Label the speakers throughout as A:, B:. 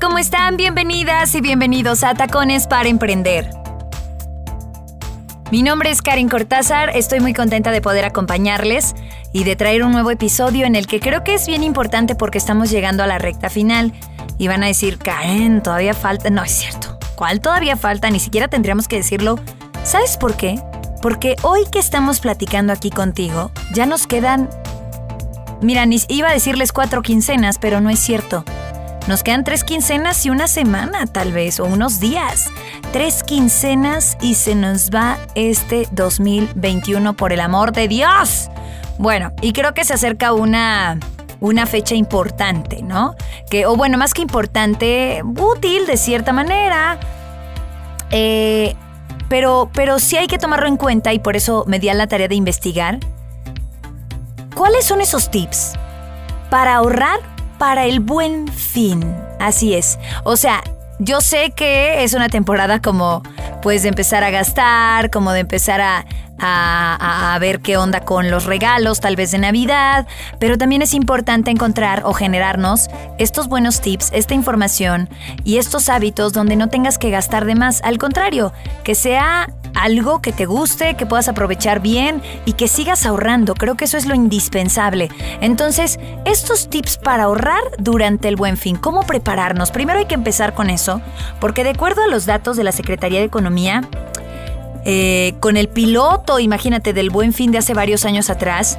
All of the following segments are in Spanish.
A: ¿Cómo están? Bienvenidas y bienvenidos a Tacones para Emprender. Mi nombre es Karen Cortázar, estoy muy contenta de poder acompañarles y de traer un nuevo episodio en el que creo que es bien importante porque estamos llegando a la recta final y van a decir, Karen, todavía falta, no es cierto, ¿cuál todavía falta? Ni siquiera tendríamos que decirlo. ¿Sabes por qué? Porque hoy que estamos platicando aquí contigo, ya nos quedan... Mira, iba a decirles cuatro quincenas, pero no es cierto. Nos quedan tres quincenas y una semana tal vez, o unos días. Tres quincenas y se nos va este 2021 por el amor de Dios. Bueno, y creo que se acerca una, una fecha importante, ¿no? Que, o bueno, más que importante, útil de cierta manera. Eh, pero, pero sí hay que tomarlo en cuenta y por eso me di a la tarea de investigar. ¿Cuáles son esos tips para ahorrar para el buen fin. Así es. O sea, yo sé que es una temporada como pues de empezar a gastar, como de empezar a, a, ver qué onda con los regalos, tal vez de Navidad, pero también es importante encontrar o generarnos estos buenos tips, esta información y estos hábitos donde no tengas que gastar de más. Al contrario, que sea algo que te guste, que puedas aprovechar bien y que sigas ahorrando. Creo que eso es lo indispensable. Entonces, estos tips para ahorrar durante el buen fin, ¿cómo prepararnos? Primero hay que empezar con eso, porque de acuerdo a los datos de la Secretaría de Economía, eh, con el piloto, imagínate, del buen fin de hace varios años atrás,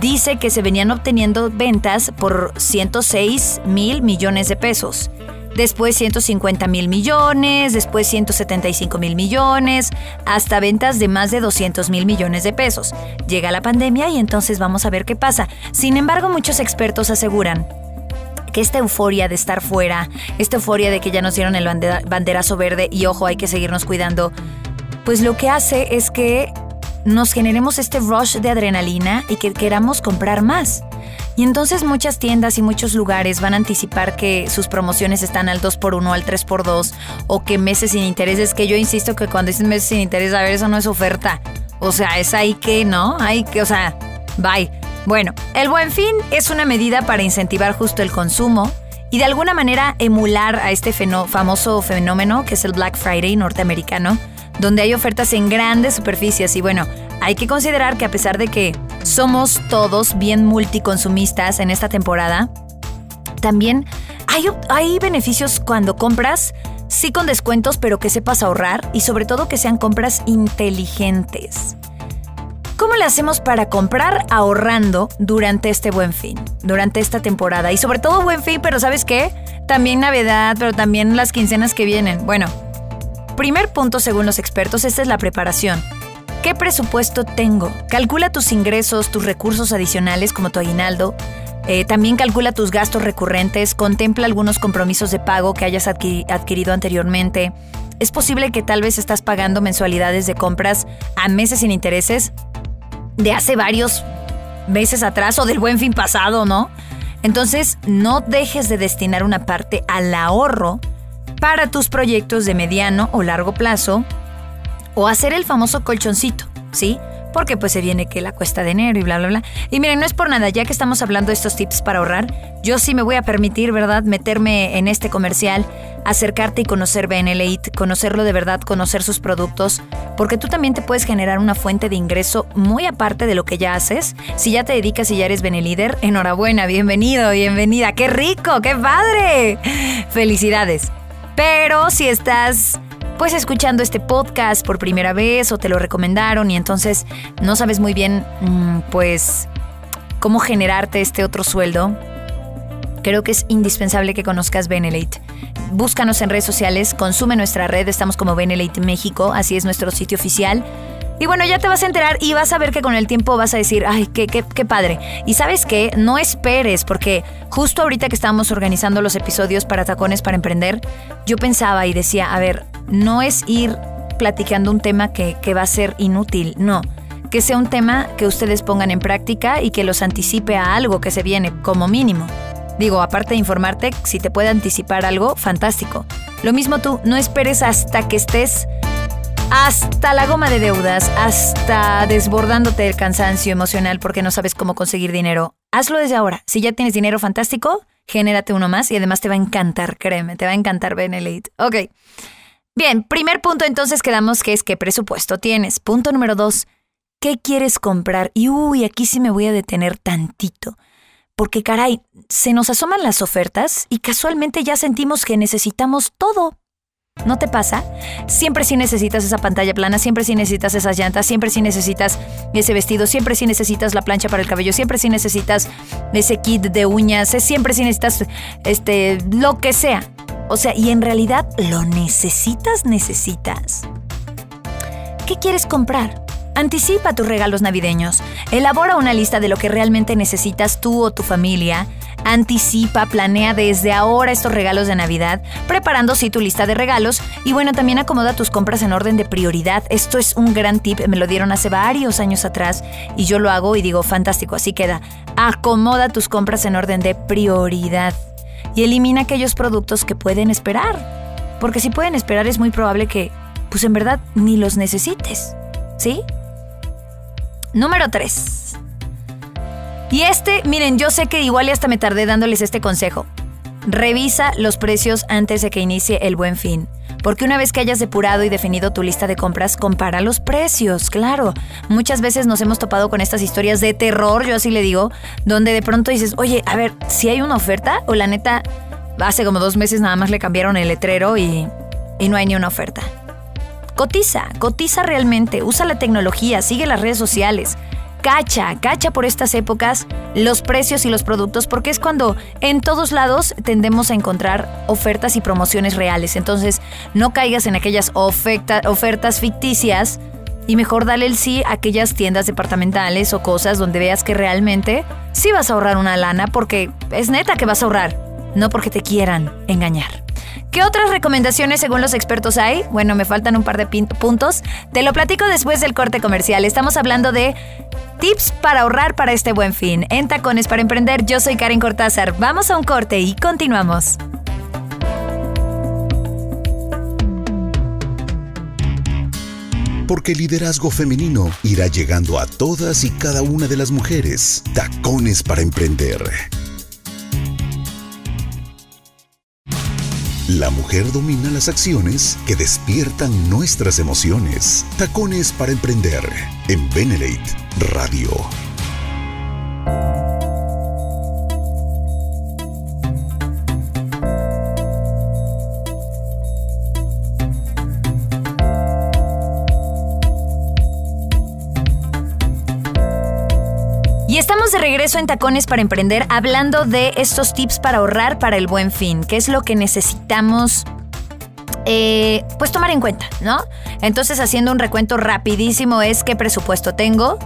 A: dice que se venían obteniendo ventas por 106 mil millones de pesos. Después 150 mil millones, después 175 mil millones, hasta ventas de más de 200 mil millones de pesos. Llega la pandemia y entonces vamos a ver qué pasa. Sin embargo, muchos expertos aseguran que esta euforia de estar fuera, esta euforia de que ya nos dieron el banderazo verde y ojo, hay que seguirnos cuidando, pues lo que hace es que nos generemos este rush de adrenalina y que queramos comprar más. Y entonces muchas tiendas y muchos lugares van a anticipar que sus promociones están al 2x1, al 3x2 o que meses sin intereses, que yo insisto que cuando dicen meses sin interés, a ver, eso no es oferta. O sea, es ahí que, ¿no? Hay que, o sea, bye. Bueno, el buen fin es una medida para incentivar justo el consumo y de alguna manera emular a este famoso fenómeno que es el Black Friday norteamericano donde hay ofertas en grandes superficies y bueno, hay que considerar que a pesar de que somos todos bien multiconsumistas en esta temporada, también hay, hay beneficios cuando compras, sí con descuentos, pero que sepas ahorrar y sobre todo que sean compras inteligentes. ¿Cómo le hacemos para comprar ahorrando durante este buen fin, durante esta temporada? Y sobre todo buen fin, pero ¿sabes qué? También Navidad, pero también las quincenas que vienen. Bueno, Primer punto según los expertos, esta es la preparación. ¿Qué presupuesto tengo? Calcula tus ingresos, tus recursos adicionales como tu aguinaldo. Eh, también calcula tus gastos recurrentes, contempla algunos compromisos de pago que hayas adquirido anteriormente. Es posible que tal vez estás pagando mensualidades de compras a meses sin intereses de hace varios meses atrás o del buen fin pasado, ¿no? Entonces, no dejes de destinar una parte al ahorro para tus proyectos de mediano o largo plazo o hacer el famoso colchoncito, ¿sí? Porque pues se viene que la cuesta de enero y bla, bla, bla. Y miren, no es por nada, ya que estamos hablando de estos tips para ahorrar, yo sí me voy a permitir, ¿verdad?, meterme en este comercial, acercarte y conocer BNLite, conocerlo de verdad, conocer sus productos, porque tú también te puedes generar una fuente de ingreso muy aparte de lo que ya haces. Si ya te dedicas y ya eres Benelíder, enhorabuena, bienvenido, bienvenida, qué rico, qué padre. Felicidades. Pero si estás pues escuchando este podcast por primera vez o te lo recomendaron y entonces no sabes muy bien mm, pues cómo generarte este otro sueldo, creo que es indispensable que conozcas Benelate. Búscanos en redes sociales, consume nuestra red, estamos como Benelite México, así es nuestro sitio oficial. Y bueno, ya te vas a enterar y vas a ver que con el tiempo vas a decir, ay, qué, qué, qué padre. Y sabes qué, no esperes, porque justo ahorita que estábamos organizando los episodios para Tacones para Emprender, yo pensaba y decía, a ver, no es ir platicando un tema que, que va a ser inútil, no. Que sea un tema que ustedes pongan en práctica y que los anticipe a algo que se viene, como mínimo. Digo, aparte de informarte, si te puede anticipar algo, fantástico. Lo mismo tú, no esperes hasta que estés hasta la goma de deudas, hasta desbordándote del cansancio emocional porque no sabes cómo conseguir dinero. Hazlo desde ahora. Si ya tienes dinero fantástico, genérate uno más y además te va a encantar, créeme, te va a encantar Benelite. Ok. Bien, primer punto entonces quedamos que es qué presupuesto tienes. Punto número dos, ¿qué quieres comprar? Y uy, aquí sí me voy a detener tantito. Porque caray, se nos asoman las ofertas y casualmente ya sentimos que necesitamos todo. ¿No te pasa? Siempre sí necesitas esa pantalla plana, siempre sí necesitas esas llantas, siempre sí necesitas ese vestido, siempre sí necesitas la plancha para el cabello, siempre sí necesitas ese kit de uñas, eh, siempre sí necesitas este lo que sea. O sea, y en realidad lo necesitas, necesitas. ¿Qué quieres comprar? Anticipa tus regalos navideños. Elabora una lista de lo que realmente necesitas tú o tu familia Anticipa, planea desde ahora estos regalos de Navidad, preparando sí tu lista de regalos y bueno, también acomoda tus compras en orden de prioridad. Esto es un gran tip, me lo dieron hace varios años atrás y yo lo hago y digo, fantástico, así queda. Acomoda tus compras en orden de prioridad y elimina aquellos productos que pueden esperar. Porque si pueden esperar es muy probable que, pues en verdad, ni los necesites. ¿Sí? Número 3. Y este, miren, yo sé que igual y hasta me tardé dándoles este consejo. Revisa los precios antes de que inicie el buen fin. Porque una vez que hayas depurado y definido tu lista de compras, compara los precios, claro. Muchas veces nos hemos topado con estas historias de terror, yo así le digo, donde de pronto dices, oye, a ver, si hay una oferta o la neta, hace como dos meses nada más le cambiaron el letrero y, y no hay ni una oferta. Cotiza, cotiza realmente, usa la tecnología, sigue las redes sociales cacha, cacha por estas épocas los precios y los productos porque es cuando en todos lados tendemos a encontrar ofertas y promociones reales. Entonces, no caigas en aquellas ofertas ficticias y mejor dale el sí a aquellas tiendas departamentales o cosas donde veas que realmente sí vas a ahorrar una lana porque es neta que vas a ahorrar, no porque te quieran engañar. ¿Qué otras recomendaciones según los expertos hay? Bueno, me faltan un par de puntos. Te lo platico después del corte comercial. Estamos hablando de Tips para ahorrar para este buen fin. En Tacones para Emprender, yo soy Karen Cortázar. Vamos a un corte y continuamos.
B: Porque el liderazgo femenino irá llegando a todas y cada una de las mujeres. Tacones para Emprender. La mujer domina las acciones que despiertan nuestras emociones. Tacones para emprender en Benelate Radio.
A: Y estamos de regreso en Tacones para Emprender hablando de estos tips para ahorrar para el buen fin, que es lo que necesitamos eh, pues tomar en cuenta, ¿no? Entonces haciendo un recuento rapidísimo es qué presupuesto tengo,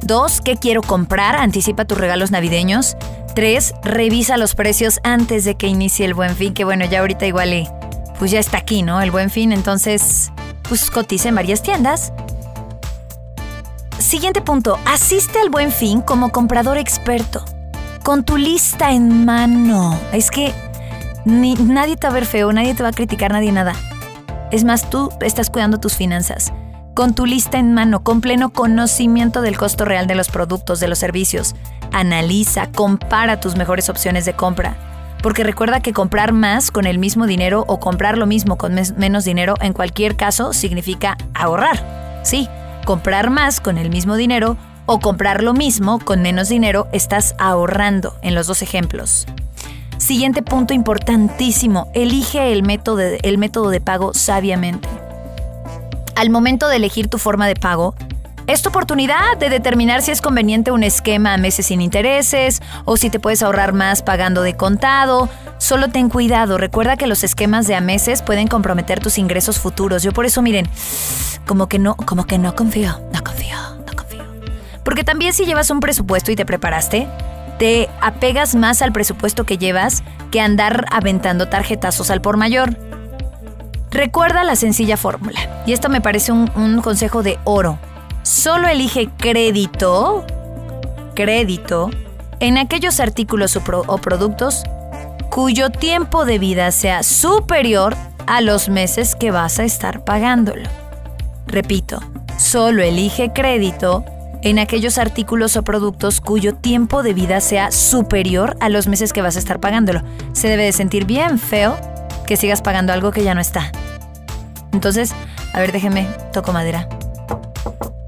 A: dos, qué quiero comprar, anticipa tus regalos navideños, tres, revisa los precios antes de que inicie el buen fin, que bueno, ya ahorita igual pues ya está aquí, ¿no? El buen fin, entonces pues cotiza en varias tiendas. Siguiente punto, asiste al buen fin como comprador experto, con tu lista en mano. Es que ni, nadie te va a ver feo, nadie te va a criticar, nadie nada. Es más, tú estás cuidando tus finanzas, con tu lista en mano, con pleno conocimiento del costo real de los productos, de los servicios. Analiza, compara tus mejores opciones de compra. Porque recuerda que comprar más con el mismo dinero o comprar lo mismo con menos dinero en cualquier caso significa ahorrar. Sí, comprar más con el mismo dinero o comprar lo mismo con menos dinero, estás ahorrando en los dos ejemplos. Siguiente punto importantísimo, elige el método, de, el método de pago sabiamente. Al momento de elegir tu forma de pago, es tu oportunidad de determinar si es conveniente un esquema a meses sin intereses o si te puedes ahorrar más pagando de contado. Solo ten cuidado, recuerda que los esquemas de a meses pueden comprometer tus ingresos futuros. Yo por eso, miren, como que no, como que no confío, no confío, no confío. Porque también si llevas un presupuesto y te preparaste, te apegas más al presupuesto que llevas que andar aventando tarjetazos al por mayor. Recuerda la sencilla fórmula, y esto me parece un, un consejo de oro solo elige crédito, crédito, en aquellos artículos o, productos cuyo tiempo de vida sea superior a los meses que vas a estar pagándolo. Repito, solo elige crédito en aquellos artículos o productos cuyo tiempo de vida sea superior a los meses que vas a estar pagándolo. Se debe de sentir bien feo que sigas pagando algo que ya no está. Entonces, a ver, déjeme, toco madera.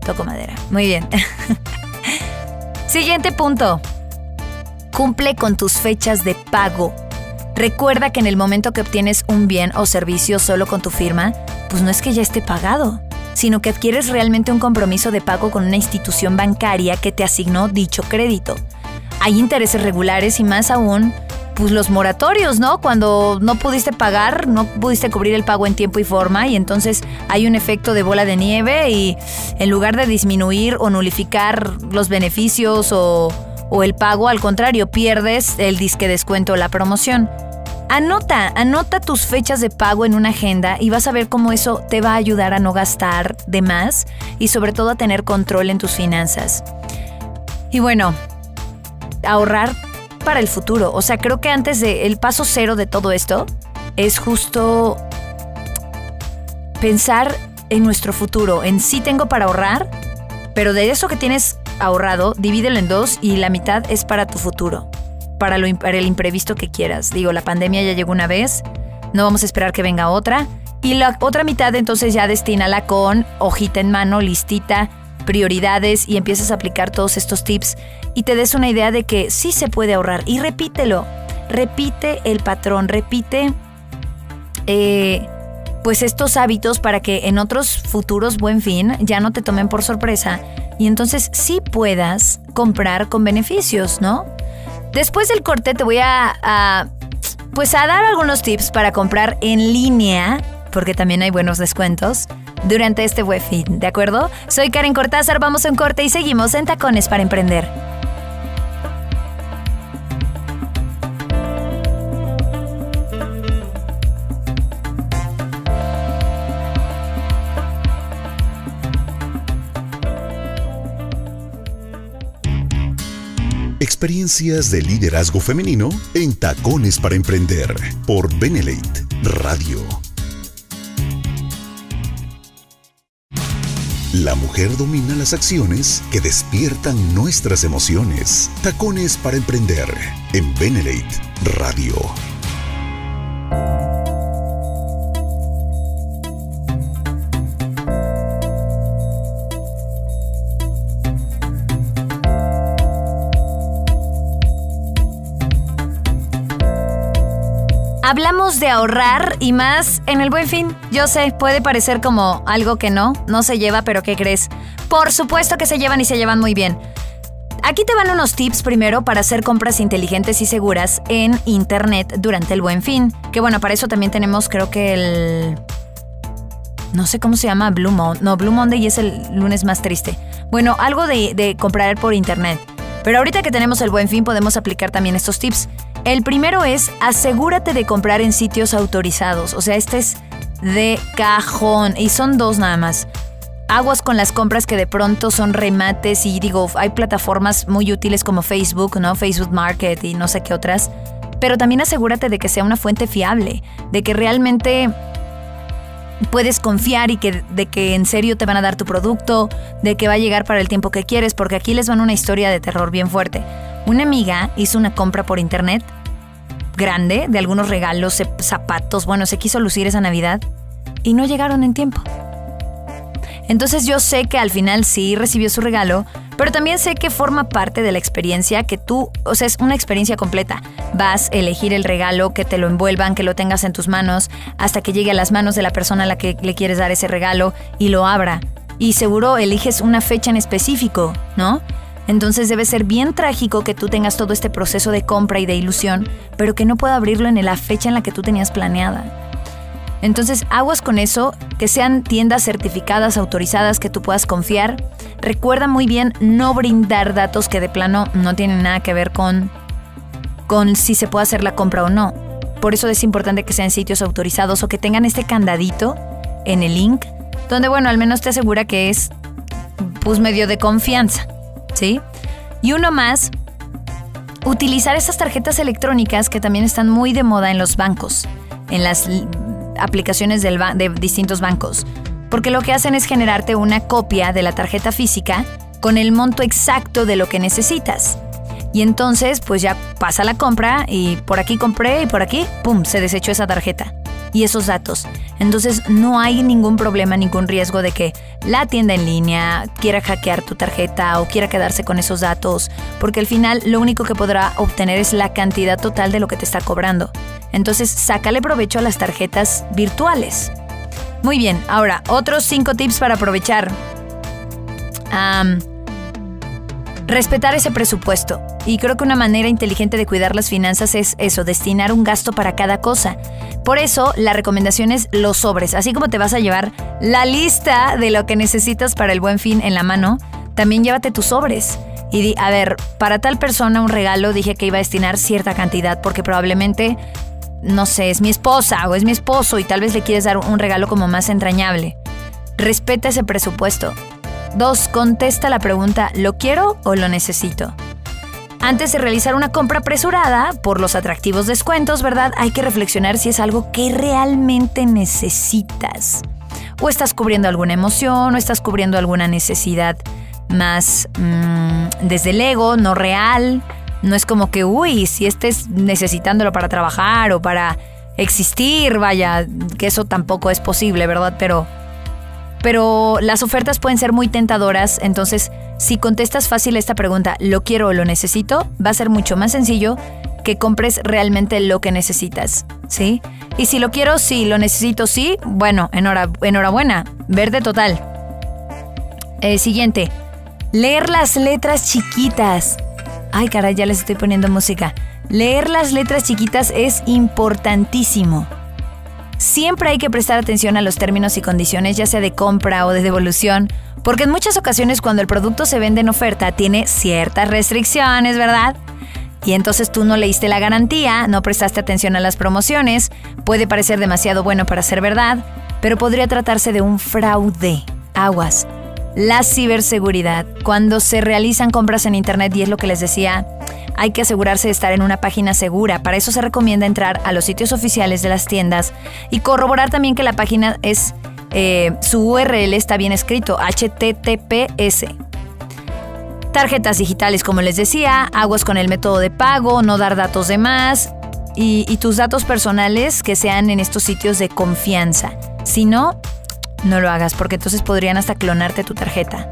A: Toco madera. Muy bien. Siguiente punto. Cumple con tus fechas de pago. Recuerda que en el momento que obtienes un bien o servicio solo con tu firma, pues no es que ya esté pagado, sino que adquieres realmente un compromiso de pago con una institución bancaria que te asignó dicho crédito. Hay intereses regulares y más aún pues los moratorios, ¿no? Cuando no pudiste pagar, no pudiste cubrir el pago en tiempo y forma y entonces hay un efecto de bola de nieve y en lugar de disminuir o nulificar los beneficios o, o el pago, al contrario, pierdes el disque descuento o la promoción. Anota, anota tus fechas de pago en una agenda y vas a ver cómo eso te va a ayudar a no gastar de más y sobre todo a tener control en tus finanzas. Y bueno, ahorrar para el futuro. O sea, creo que antes de el paso cero de todo esto es justo pensar en nuestro futuro, en sí tengo para ahorrar, pero de eso que tienes ahorrado, divídelo en dos y la mitad es para tu futuro, para, lo, para el imprevisto que quieras. Digo, la pandemia ya llegó una vez, no vamos a esperar que venga otra. Y la otra mitad entonces ya destínala con hojita en mano, listita, prioridades y empiezas a aplicar todos estos tips y te des una idea de que sí se puede ahorrar. Y repítelo, repite el patrón, repite eh, pues estos hábitos para que en otros futuros buen fin ya no te tomen por sorpresa y entonces sí puedas comprar con beneficios, ¿no? Después del corte te voy a pues a dar algunos tips para comprar en línea, porque también hay buenos descuentos durante este buen fin, ¿de acuerdo? Soy Karen Cortázar, vamos a un corte y seguimos en Tacones para Emprender.
B: Experiencias de liderazgo femenino en Tacones para Emprender por Benelate Radio. La mujer domina las acciones que despiertan nuestras emociones. Tacones para emprender en Benelate Radio.
A: Hablamos de ahorrar y más en el buen fin. Yo sé, puede parecer como algo que no, no se lleva, pero ¿qué crees? Por supuesto que se llevan y se llevan muy bien. Aquí te van unos tips primero para hacer compras inteligentes y seguras en Internet durante el buen fin. Que bueno, para eso también tenemos creo que el... No sé cómo se llama, Blue Monday. No, Blue Monday es el lunes más triste. Bueno, algo de, de comprar por Internet. Pero ahorita que tenemos el buen fin podemos aplicar también estos tips. El primero es asegúrate de comprar en sitios autorizados. O sea, este es de cajón. Y son dos nada más. Aguas con las compras que de pronto son remates y digo, hay plataformas muy útiles como Facebook, ¿no? Facebook Market y no sé qué otras. Pero también asegúrate de que sea una fuente fiable, de que realmente puedes confiar y que, de que en serio te van a dar tu producto, de que va a llegar para el tiempo que quieres, porque aquí les van una historia de terror bien fuerte. Una amiga hizo una compra por internet grande de algunos regalos, zapatos, bueno, se quiso lucir esa Navidad y no llegaron en tiempo. Entonces yo sé que al final sí recibió su regalo, pero también sé que forma parte de la experiencia que tú, o sea, es una experiencia completa. Vas a elegir el regalo, que te lo envuelvan, que lo tengas en tus manos, hasta que llegue a las manos de la persona a la que le quieres dar ese regalo y lo abra. y seguro eliges una fecha en específico, ¿no? Entonces debe ser bien trágico que tú tengas todo este proceso de compra y de ilusión, pero que no pueda abrirlo en la fecha en la que tú tenías planeada. Entonces, aguas con eso, que sean tiendas certificadas, autorizadas, que tú puedas confiar. Recuerda muy bien no brindar datos que de plano no tienen nada que ver con, con si se puede hacer la compra o no. Por eso es importante que sean sitios autorizados o que tengan este candadito en el link, donde, bueno, al menos te asegura que es pues medio de confianza. ¿Sí? Y uno más, utilizar esas tarjetas electrónicas que también están muy de moda en los bancos, en las aplicaciones de distintos bancos, porque lo que hacen es generarte una copia de la tarjeta física con el monto exacto de lo que necesitas. Y entonces, pues ya pasa la compra y por aquí compré y por aquí, ¡pum!, se desechó esa tarjeta y esos datos. Entonces no hay ningún problema, ningún riesgo de que la tienda en línea quiera hackear tu tarjeta o quiera quedarse con esos datos, porque al final lo único que podrá obtener es la cantidad total de lo que te está cobrando. Entonces sácale provecho a las tarjetas virtuales. Muy bien, ahora otros 5 tips para aprovechar. Respetar ese presupuesto. Y creo que una manera inteligente de cuidar las finanzas es eso, destinar un gasto para cada cosa. Por eso, la recomendación es los sobres. Así como te vas a llevar la lista de lo que necesitas para el buen fin en la mano, también llévate tus sobres. Y di, a ver, para tal persona un regalo dije que iba a destinar cierta cantidad porque probablemente, no sé, es mi esposa o es mi esposo y tal vez le quieres dar un regalo como más entrañable. Respeta ese presupuesto. Dos, contesta la pregunta, ¿lo quiero o lo necesito? Antes de realizar una compra apresurada por los atractivos descuentos, ¿verdad? Hay que reflexionar si es algo que realmente necesitas. O estás cubriendo alguna emoción, o estás cubriendo alguna necesidad más mm, desde el ego, no real. No es como que, uy, si estés necesitándolo para trabajar o para existir, vaya, que eso tampoco es posible, ¿verdad? Pero, pero las ofertas pueden ser muy tentadoras, entonces si contestas fácil esta pregunta, ¿lo quiero o lo necesito? Va a ser mucho más sencillo que compres realmente lo que necesitas, ¿sí? Y si lo quiero, sí, lo necesito, sí, bueno, enhorabuena, verde total. Eh, siguiente, leer las letras chiquitas. Ay, caray, ya les estoy poniendo música. Leer las letras chiquitas es importantísimo. Siempre hay que prestar atención a los términos y condiciones, ya sea de compra o de devolución, porque en muchas ocasiones cuando el producto se vende en oferta tiene ciertas restricciones, ¿verdad? Y entonces tú no leíste la garantía, no prestaste atención a las promociones, puede parecer demasiado bueno para ser verdad, pero podría tratarse de un fraude. Aguas. La ciberseguridad. Cuando se realizan compras en Internet, y es lo que les decía, hay que asegurarse de estar en una página segura. Para eso se recomienda entrar a los sitios oficiales de las tiendas y corroborar también que la página es eh, su URL está bien escrito, HTTPS. Tarjetas digitales, como les decía, aguas con el método de pago, no dar datos de más y, y tus datos personales que sean en estos sitios de confianza. Si no, no lo hagas porque entonces podrían hasta clonarte tu tarjeta.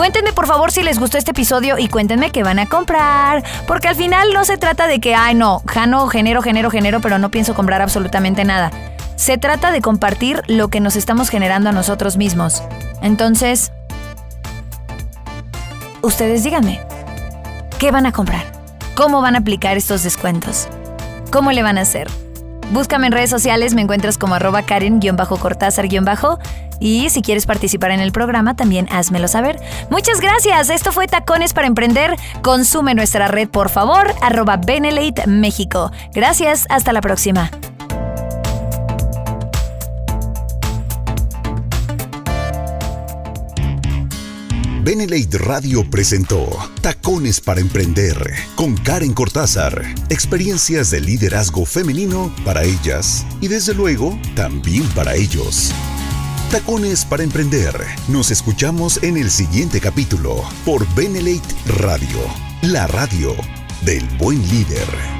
A: Cuéntenme por favor si les gustó este episodio y cuéntenme qué van a comprar. Porque al final no se trata de que, ay no, Jano, genero, genero, genero, pero no pienso comprar absolutamente nada. Se trata de compartir lo que nos estamos generando a nosotros mismos. Entonces, ustedes díganme, ¿qué van a comprar? ¿Cómo van a aplicar estos descuentos? ¿Cómo le van a hacer? Búscame en redes sociales, me encuentras como arroba Karen-Cortázar- y si quieres participar en el programa, también házmelo saber. Muchas gracias. Esto fue Tacones para Emprender. Consume nuestra red, por favor, arroba Benelate México. Gracias. Hasta la próxima.
B: Benelate Radio presentó Tacones para Emprender con Karen Cortázar. Experiencias de liderazgo femenino para ellas y desde luego también para ellos. Tacones para Emprender. Nos escuchamos en el siguiente capítulo por Benelate Radio, la radio del buen líder.